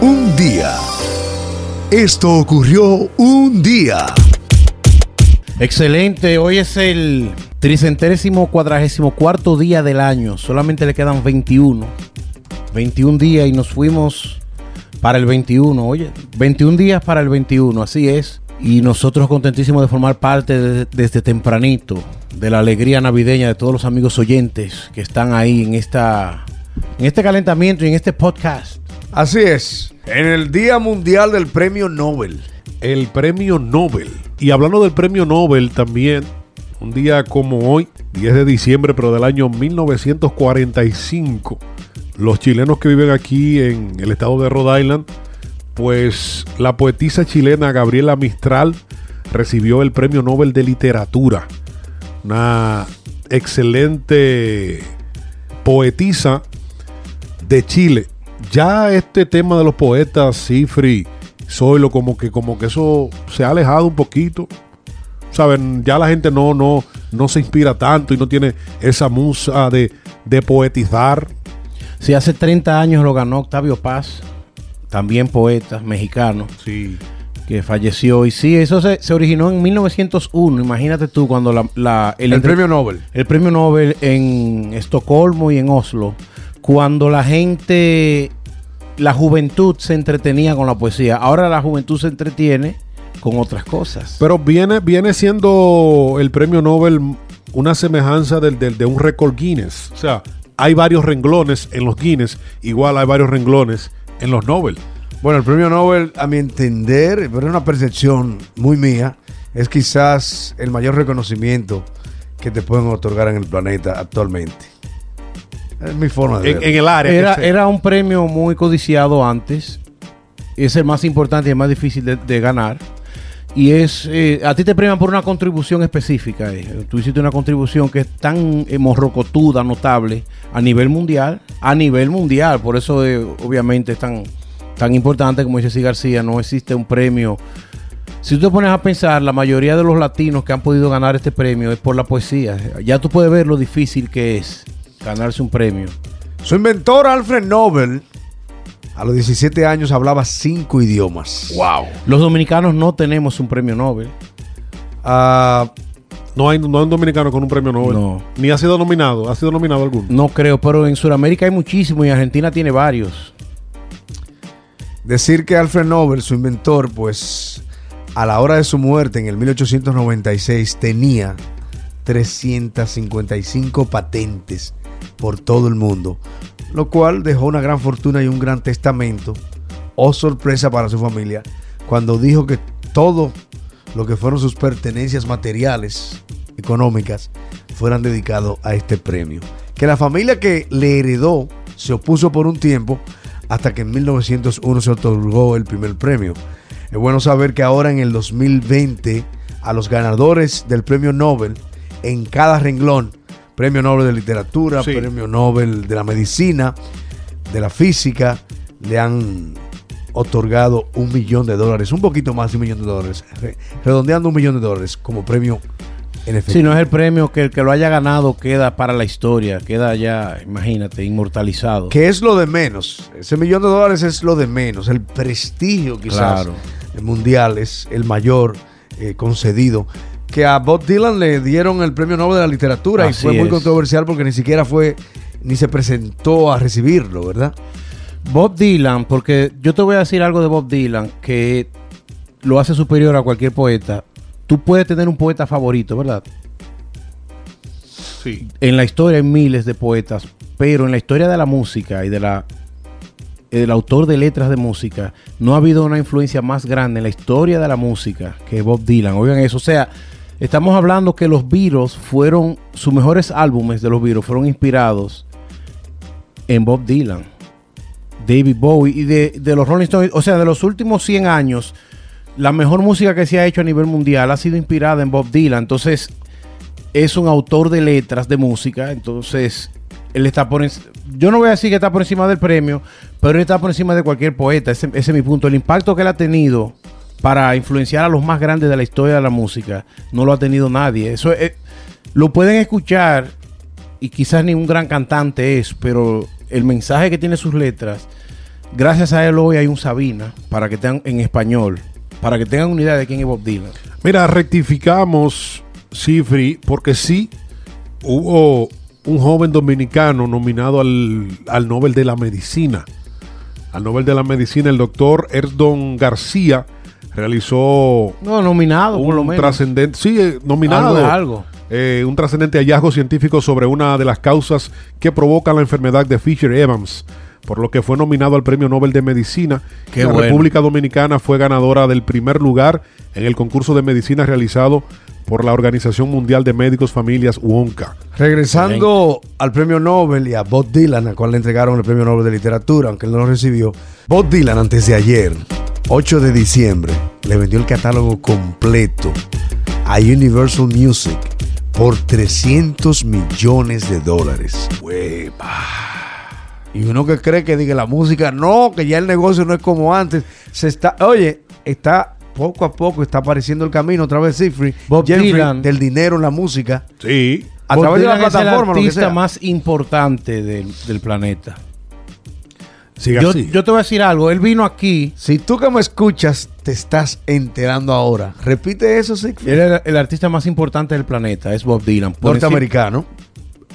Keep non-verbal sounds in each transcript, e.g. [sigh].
Un día. Esto ocurrió un día. Excelente, hoy es el tricentésimo cuadragésimo cuarto día del año. Solamente le quedan 21. 21 días y nos fuimos para el 21. Oye, 21 días para el 21, así es. Y nosotros contentísimos de formar parte de- desde tempranito de la alegría navideña de todos los amigos oyentes que están ahí en esta en este calentamiento y en este podcast. Así es. En el Día Mundial del Premio Nobel. el premio Nobel. Y hablando del premio Nobel también, un día como hoy, 10 de diciembre, pero del año 1945, los chilenos que viven aquí en el estado de Rhode Island, pues la poetisa chilena Gabriela Mistral recibió el premio Nobel de Literatura. Una excelente poetisa de Chile. Ya este tema de los poetas, Cifri, Zoilo, como que, como que eso se ha alejado un poquito. Saben, ya la gente no, no, no se inspira tanto y no tiene esa musa de, de poetizar. Si hace 30 años lo ganó Octavio Paz, también poeta mexicano. Sí. que falleció. Y sí, eso se, se originó en 1901. Imagínate tú cuando la, la- El, entre- Premio Nobel. el premio Nobel en Estocolmo y en Oslo, cuando la gente, la juventud se entretenía con la poesía. Ahora la juventud se entretiene con otras cosas. Pero viene, viene siendo el premio Nobel una semejanza del, del- de un récord Guinness. O sea, hay varios renglones en los Guinness, igual hay varios renglones en los Nobel. Bueno, el Premio Nobel, a mi entender, pero es una percepción muy mía, es quizás el mayor reconocimiento que te pueden otorgar en el planeta actualmente. Es mi forma de En, el área. era, era un premio muy codiciado antes. Es el más importante y el más difícil de, de ganar. Y es, eh, a ti te premian por una contribución específica. eh. Tú hiciste una contribución que es tan eh, morrocotuda, notable, a nivel mundial. A nivel mundial. Por eso, eh, obviamente, es tan, tan importante, como dice C. García, no existe un premio. Si tú te pones a pensar, la mayoría de los latinos que han podido ganar este premio es por la poesía. Ya tú puedes ver lo difícil que es ganarse un premio. Su inventor, Alfred Nobel, a los 17 años hablaba cinco idiomas. Wow. Los dominicanos no tenemos un premio Nobel. Ah, No hay, no hay un dominicano con un premio Nobel. No. Ni ha sido nominado. ¿Ha sido nominado alguno? No creo, pero en Sudamérica hay muchísimo y Argentina tiene varios. decir que Alfred Nobel, su inventor, pues a la hora de su muerte en el 1896 tenía 355 patentes por todo el mundo, lo cual dejó una gran fortuna y un gran testamento, o sorpresa para su familia, cuando dijo que todo lo que fueron sus pertenencias materiales, económicas, fueran dedicados a este premio. Que la familia que le heredó se opuso por un tiempo hasta que en 1901 se otorgó el primer premio. Es bueno saber que ahora en el 2020 a los ganadores del premio Nobel en cada renglón, premio Nobel de literatura, Sí. premio Nobel de la medicina, de la física, le han otorgado un millón de dólares, un poquito más de un millón de dólares, re- redondeando un millón de dólares como premio en. Si no es el premio que el que lo haya ganado queda para la historia, queda ya, imagínate, inmortalizado. que es lo de menos. Ese millón de dólares es lo de menos. El prestigio quizás Claro. mundial es el mayor eh, concedido. Que a Bob Dylan le dieron el premio Nobel de la literatura Así y fue muy es. controversial porque ni siquiera fue, ni se presentó a recibirlo, ¿verdad? Bob Dylan, porque yo te voy a decir algo de Bob Dylan que lo hace superior a cualquier poeta. Tú puedes tener un poeta favorito, ¿verdad? Sí. En la historia hay miles de poetas, pero en la historia de la música y de la el autor de letras de música, no ha habido una influencia más grande en la historia de la música que Bob Dylan. Oigan eso, o sea, estamos hablando que los Beatles fueron sus mejores álbumes de los Beatles fueron inspirados en Bob Dylan, David Bowie y de, los Rolling Stones, o sea, de los últimos 100 años, la mejor música que se ha hecho a nivel mundial ha sido inspirada en Bob Dylan. Entonces, es un autor de letras de música, entonces él está por enc- yo no voy a decir que está por encima del premio, pero él está por encima de cualquier poeta, ese, ese es mi punto, el impacto que él ha tenido para influenciar a los más grandes de la historia de la música, no lo ha tenido nadie. Eso es- lo pueden escuchar y quizás ni un gran cantante es, pero el mensaje que tiene sus letras Gracias a él hoy hay un Sabina, para que tengan en español, para que tengan una idea de quién es Bob Dylan. Mira, rectificamos, Cifri, porque sí hubo un joven dominicano nominado al, al Nobel de la Medicina. Al Nobel de la Medicina, el doctor Erdon García realizó No, nominado, por lo un menos. trascendente, sí, eh, nominado, Algo de algo. eh, un trascendente hallazgo científico sobre una de las causas que provocan la enfermedad de Fisher Evans, por lo que fue nominado al Premio Nobel de Medicina. Qué la bueno. República Dominicana fue ganadora del primer lugar en el concurso de medicina realizado por la Organización Mundial de Médicos Familias UONCA. Regresando al premio Nobel y a Bob Dylan, al cual le entregaron el premio Nobel de Literatura, aunque él no lo recibió. Bob Dylan, antes de ayer, 8 de diciembre, le vendió el catálogo completo a Universal Music por 300 millones de dólares. Y uno que cree que diga la música, no, que ya el negocio no es como antes. Se está, oye, está poco a poco está apareciendo el camino otra vez, Sifri, Bob Jeffrey, Dylan. del dinero en la música. Sí, A Bob través de la Dylan es plataforma, lo el que artista sea. más importante del, del planeta. Siga Yo, así. yo te voy a decir algo. Él vino aquí. Si tú que me escuchas te estás enterando ahora, repite eso, Siegfried. Él es el artista más importante del planeta. Es Bob Dylan. Por Norteamericano. encima-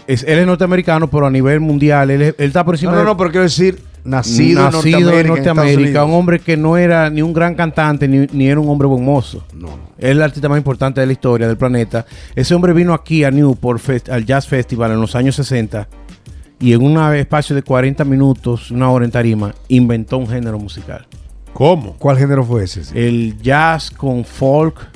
es, él es norteamericano, pero a nivel mundial. Él, es- él está por encima No, no, de- no, pero quiero decir, nacido, nacido en Norteamérica. en Norteamérica, un hombre que no era ni un gran cantante ni, ni era un hombre buen mozo. No, no. Es el artista más importante de la historia del planeta. Ese hombre vino aquí a Newport al Jazz Festival en los años 60 y en un espacio de 40 minutos, una hora en tarima, inventó un género musical. ¿Cómo? ¿Cuál género fue ese? sí? El jazz con folk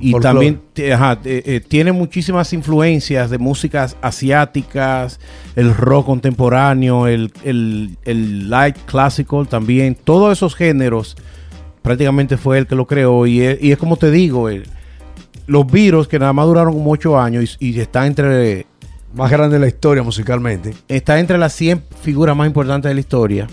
y también ajá, eh, eh, tiene muchísimas influencias de músicas asiáticas, el rock contemporáneo, el, el- el light classical también, todos esos géneros prácticamente fue él que lo creó y es, y es como te digo, el- los virus que nada más duraron como 8 años y, y está entre Más grande de la historia musicalmente. está entre las 100 figuras más importantes de la historia.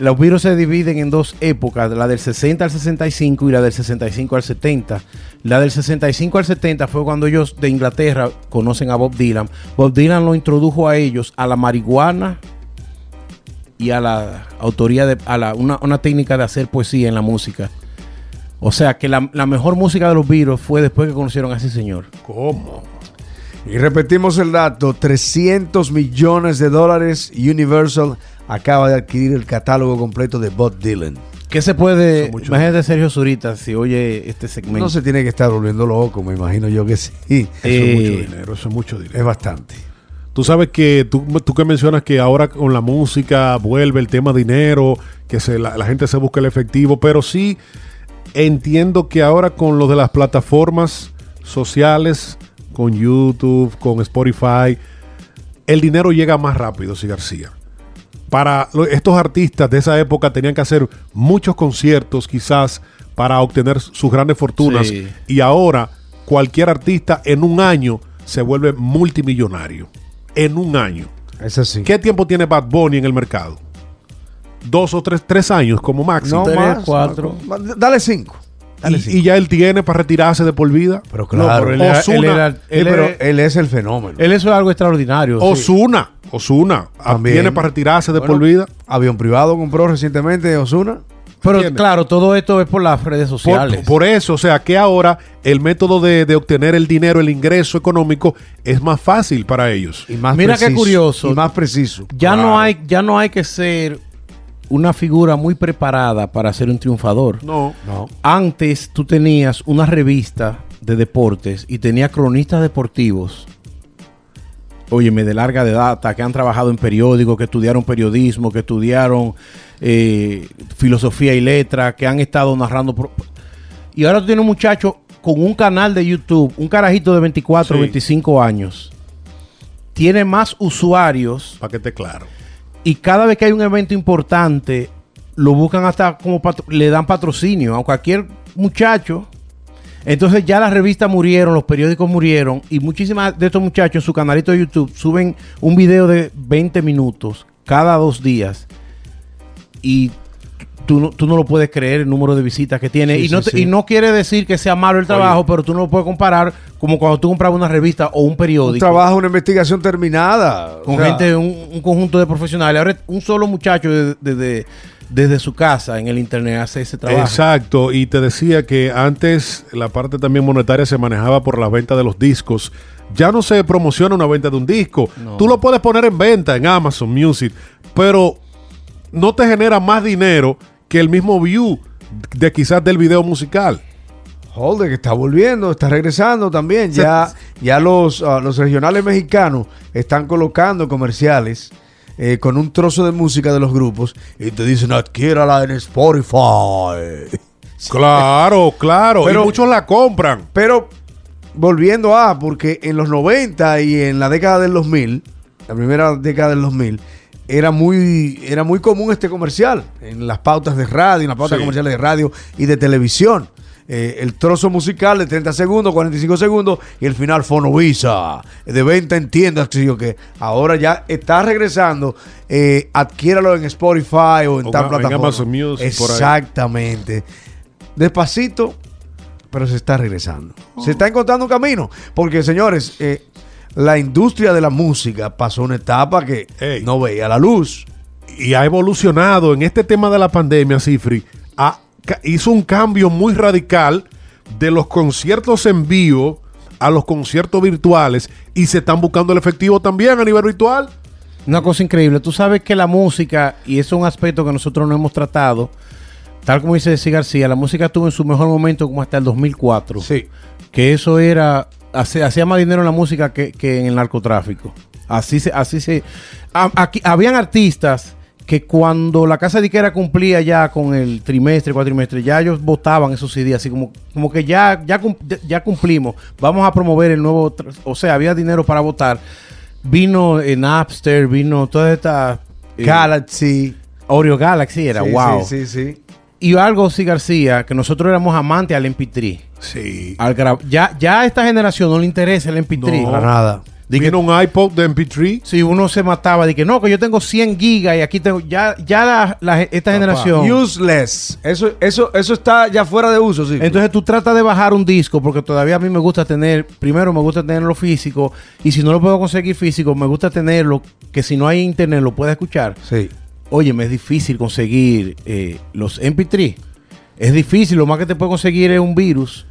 Los virus se dividen en dos épocas, la del 60 al 65 y la del 65 al 70. La del 65 al 70 fue cuando ellos de Inglaterra conocen a Bob Dylan. Bob Dylan lo introdujo a ellos a la marihuana y a la autoría de a la, una, una técnica de hacer poesía en la música. O sea que la, la mejor música de los virus fue después que conocieron a ese señor. ¿Cómo? Y repetimos el dato, 300 millones de dólares. Universal acaba de adquirir el catálogo completo de Bob Dylan. ¿Qué se puede? Imagínate Sergio Zurita si oye este segmento. No se tiene que estar volviendo loco, me imagino yo que sí. [laughs] Eso Eh, es mucho dinero, eso es mucho dinero. Es bastante. Tú sabes que tú, tú que mencionas que ahora con la música vuelve el tema dinero, que se, la, la gente se busca el efectivo, pero sí entiendo que ahora con lo de las plataformas sociales, con YouTube, con Spotify, el dinero llega más rápido, sí García. Para estos artistas de esa época tenían que hacer muchos conciertos quizás para obtener sus grandes fortunas Sí. y ahora cualquier artista en un año se vuelve multimillonario. En un año. Es así. ¿Qué tiempo tiene Bad Bunny en el mercado? Dos o tres, tres años como máximo. No Tres, más. cuatro. más. Dale cinco. Dale y, y ya él tiene para retirarse de por vida. pero No, claro. pero él era- Ozuna- él era- Sí, él pero era- él es el fenómeno. Él eso es algo extraordinario. sí. Osuna, Osuna, ah, También. tiene para retirarse de Bueno, por vida. Avión privado compró recientemente Osuna. Pero ¿entiendes? claro, todo esto es por las redes sociales. por eso, o sea, que ahora el método de, de obtener el dinero, el ingreso económico, es más fácil para ellos. Y más Mira qué curioso. Y más preciso. ya Claro. no hay, ya no hay que ser una figura muy preparada para ser un triunfador. No. No. Antes tú tenías una revista de deportes y tenía cronistas deportivos. Óyeme, de larga de data, que han trabajado en periódicos, que estudiaron periodismo, que estudiaron eh, filosofía y letra, que han estado narrando. pro- Y ahora tú tienes un muchacho con un canal de YouTube, un carajito de 24 o Sí. 25 años. Tiene más usuarios Para que esté claro. Y cada vez que hay un evento importante, lo buscan hasta como le dan patrocinio a cualquier muchacho. Entonces ya las revistas murieron, los periódicos murieron y muchísimas de estos muchachos en su canalito de YouTube suben un video de 20 minutos cada dos días y tú no, tú no lo puedes creer el número de visitas que tiene. Sí, y, no sí, te- sí. y no quiere decir que sea malo el trabajo, pero tú no lo puedes comparar como cuando tú comprabas una revista o un Un periódico. trabajo, una investigación terminada. con O sea, gente, un, un conjunto de profesionales. Ahora un solo muchacho desde, desde, desde su casa en el internet hace ese trabajo. Exacto, y te decía que antes la parte también monetaria se manejaba por la venta de los discos. Ya no se promociona una venta de un disco. No. Tú lo puedes poner en venta en Amazon Music, pero no te genera más dinero que el mismo view de quizás del video musical. Holder que está volviendo, está regresando también. Ya, ya los, ah, los regionales mexicanos están colocando comerciales eh, con un trozo de música de los grupos y te dicen adquiérala en Spotify. [laughs] Claro, claro. Pero- y muchos la compran. Pero volviendo a, porque en los 90 y en la década del 2000, la primera década del 2000, era muy, era muy común este comercial en las pautas de radio, en las pautas Sí. comerciales de radio y de televisión. Eh, el trozo musical de 30 segundos, 45 segundos y el final Fonovisa, de venta en tiendas, qué. Ahora ya está regresando, eh, adquiéralo en Spotify o en O tal en plataforma. Ahí. Exactamente. Despacito, pero se está regresando. Se está encontrando un camino. Porque, señores, eh, la industria de la música pasó una etapa que Ey. no veía la luz. y ha evolucionado en este tema de la pandemia, Cifri, ha- hizo un cambio muy radical de los conciertos en vivo a los conciertos virtuales y se están buscando el efectivo también a nivel virtual. Una cosa increíble. Tú sabes que la música, y eso es un aspecto que nosotros no hemos tratado, tal como dice Desi García, la música tuvo en su mejor momento como hasta el 2004. Sí. Que eso era, hace- hacía más dinero en la música que, que en el narcotráfico. Así se, así se. a- aquí, habían artistas que cuando la casa disquera cumplía ya con el trimestre, cuatrimestre, ya ellos votaban esos CDs, así como, como que ya, ya, ya cumplimos, vamos a promover el nuevo, o sea, había dinero para votar. Vino en Napster, vino toda esta... eh, Galaxy. Oreo Galaxy era, Sí, wow. Sí, sí, sí. Y algo, sí, García, que nosotros éramos amantes al MP3. Sí. Al ya, ya a esta generación no le interesa el MP3. No. Para nada. Di que- un iPod de MP3. si uno se mataba de que no, que yo tengo 100 gigas y aquí tengo. Ya, ya la, la- esta generación. Useless. Eso, eso, eso está ya fuera de uso, sí. Entonces tú tratas de bajar un disco porque todavía a mí me gusta tener, primero me gusta tenerlo físico y si no lo puedo conseguir físico, me gusta tenerlo que si no hay internet lo pueda escuchar. sí. Oye, me es difícil conseguir eh, los MP3. Es difícil, lo más que te puede conseguir es un virus.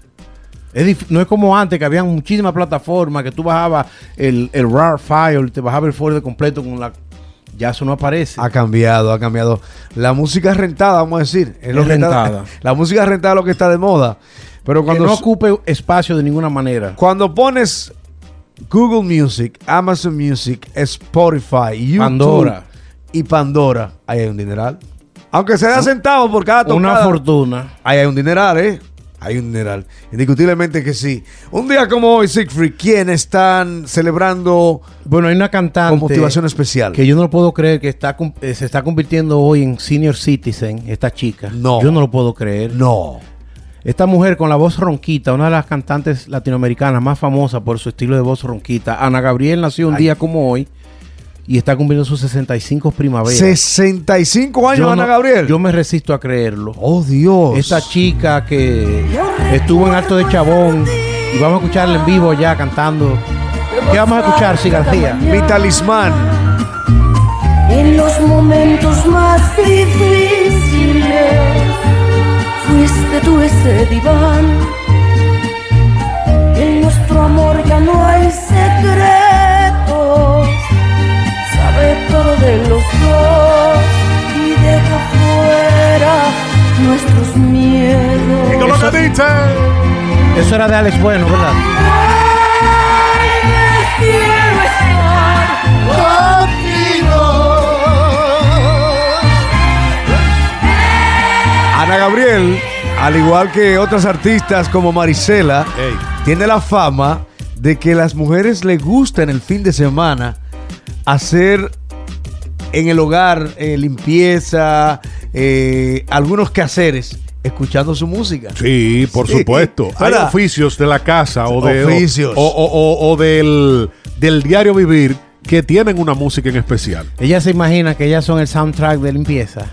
Es no es como antes que había muchísimas plataformas que tú bajabas el, el RAR file, te bajaba el folder completo con la... Ya eso no aparece. Ha cambiado, ha cambiado. La música rentada, vamos a decir. Es lo que está- rentada. [laughs] la música rentada es lo que está de moda. Pero que cuando, no ocupe espacio de ninguna manera. cuando pones Google Music, Amazon Music, Spotify, YouTube Pandora. Y Pandora, ahí hay un dineral. Aunque sea centavos por cada tocada. Una fortuna. Ahí hay un dineral, ¿eh? Hay un dineral. Indiscutiblemente que sí. Un día como hoy, Siegfried, ¿quiénes están celebrando Bueno, hay una cantante con motivación especial? que yo no lo puedo creer que está eh, se está convirtiendo hoy en senior citizen, esta chica. No. Yo no lo puedo creer. No. Esta mujer con la voz ronquita, una de las cantantes latinoamericanas más famosas por su estilo de voz ronquita, Ana Gabriel nació un Ay. día como hoy y está cumpliendo sus 65 primaveras. 65 años, Yo Ana no- Gabriel. Yo me resisto a creerlo. Oh, Dios. Esta chica que estuvo en Alto de Chabón y vamos a escucharla en vivo ya cantando. ¿Qué vamos a escuchar, sí, García? Mi talismán. En los momentos más difíciles fuiste tú ese diván. Eso era de Alex Bueno, ¿verdad? Estar Ana Gabriel, al igual que otras artistas como Marisela, tiene la fama de que las mujeres le gusta en el fin de semana hacer en el hogar eh, limpieza, eh, algunos quehaceres, escuchando su música. Sí, por Sí, supuesto. Hay oficios de la casa o, de, Oficios. o, o- o- o del, del diario vivir que tienen una música en especial. Ella se imagina que ellas son el soundtrack de limpieza.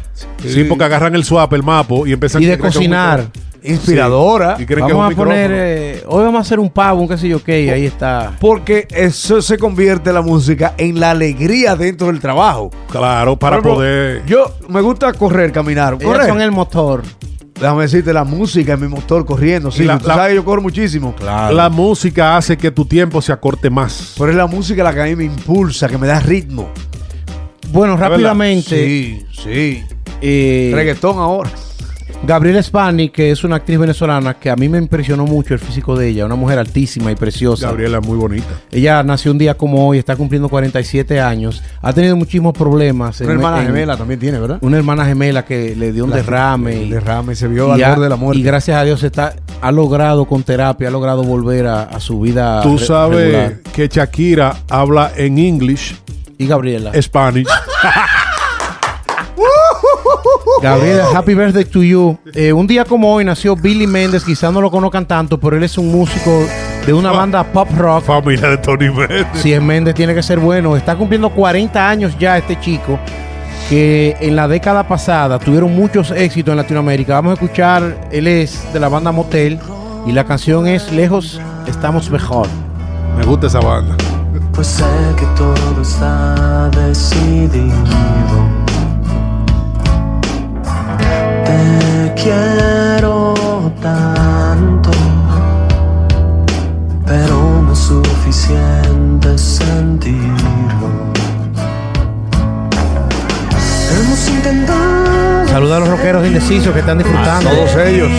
Sí, porque agarran el swap, el mapo y empiezan Y de cocinar. Inspiradora. Sí, y creen que es Vamos un a poner, eh, hoy vamos a hacer un pavo, un qué sé yo qué, y ahí está. Porque eso se convierte la música en la alegría dentro del trabajo. Claro, para ejemplo, poder. Yo me gusta correr, caminar. Ellas Correr. son el motor. Déjame decirte, la música es mi motor corriendo. Sí, la- tú la- sabes que yo corro muchísimo. La música hace que tu tiempo se acorte más. Pero es la música la que a mí me impulsa, que me da ritmo. Bueno, rápidamente, Sí, sí. eh, Reggaetón ahora. Gabriela Spani, que es una actriz venezolana que a mí me impresionó mucho el físico de ella, una mujer altísima y preciosa. Gabriela es muy bonita. Ella nació un día como hoy, está cumpliendo 47 años, ha tenido muchísimos problemas. Una en- hermana en- gemela también tiene, ¿verdad? Una hermana gemela que le dio un La- derrame. y- derrame se vio al borde de la muerte. Y gracias a Dios está, ha logrado con terapia, ha logrado volver a, a su vida. Tú re- sabes regular. que Shakira habla en English, Y Gabriela. Spanish. [laughs] Gabriela, [laughs] happy birthday to you. Eh, un día como hoy nació Billy Méndez, quizás no lo conozcan tanto, pero él es un músico de una banda pop rock. Familia de Tony Méndez. Si es Méndez, tiene que ser bueno. Está cumpliendo 40 años ya este chico, que en la década pasada tuvieron muchos éxitos en Latinoamérica. Vamos a escuchar, él es de la banda Motel y la canción es Lejos estamos mejor. Me gusta esa banda. Pues sé que todo está decidido. Te quiero tanto, pero no es suficiente sentirlo. Hemos intentado. Saluda a los rockeros indecisos que están disfrutando. Todos ellos.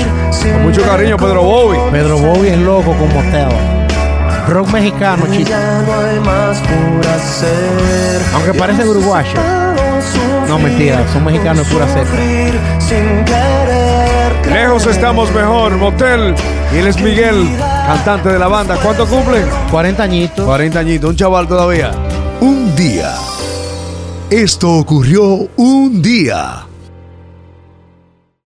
Con mucho cariño, Pedro Bobby. Pedro Bobby es loco con Motel. Rock mexicano, y chico. Ya no hay más por hacer. Aunque parecen uruguayos. No, mentira, son mexicanos de pura cepa. Lejos estamos mejor, Motel. Y él es Miguel, cantante de la banda. ¿Cuánto cumple? 40 añitos. 40 añitos, un chaval todavía. Un día. Esto ocurrió un día.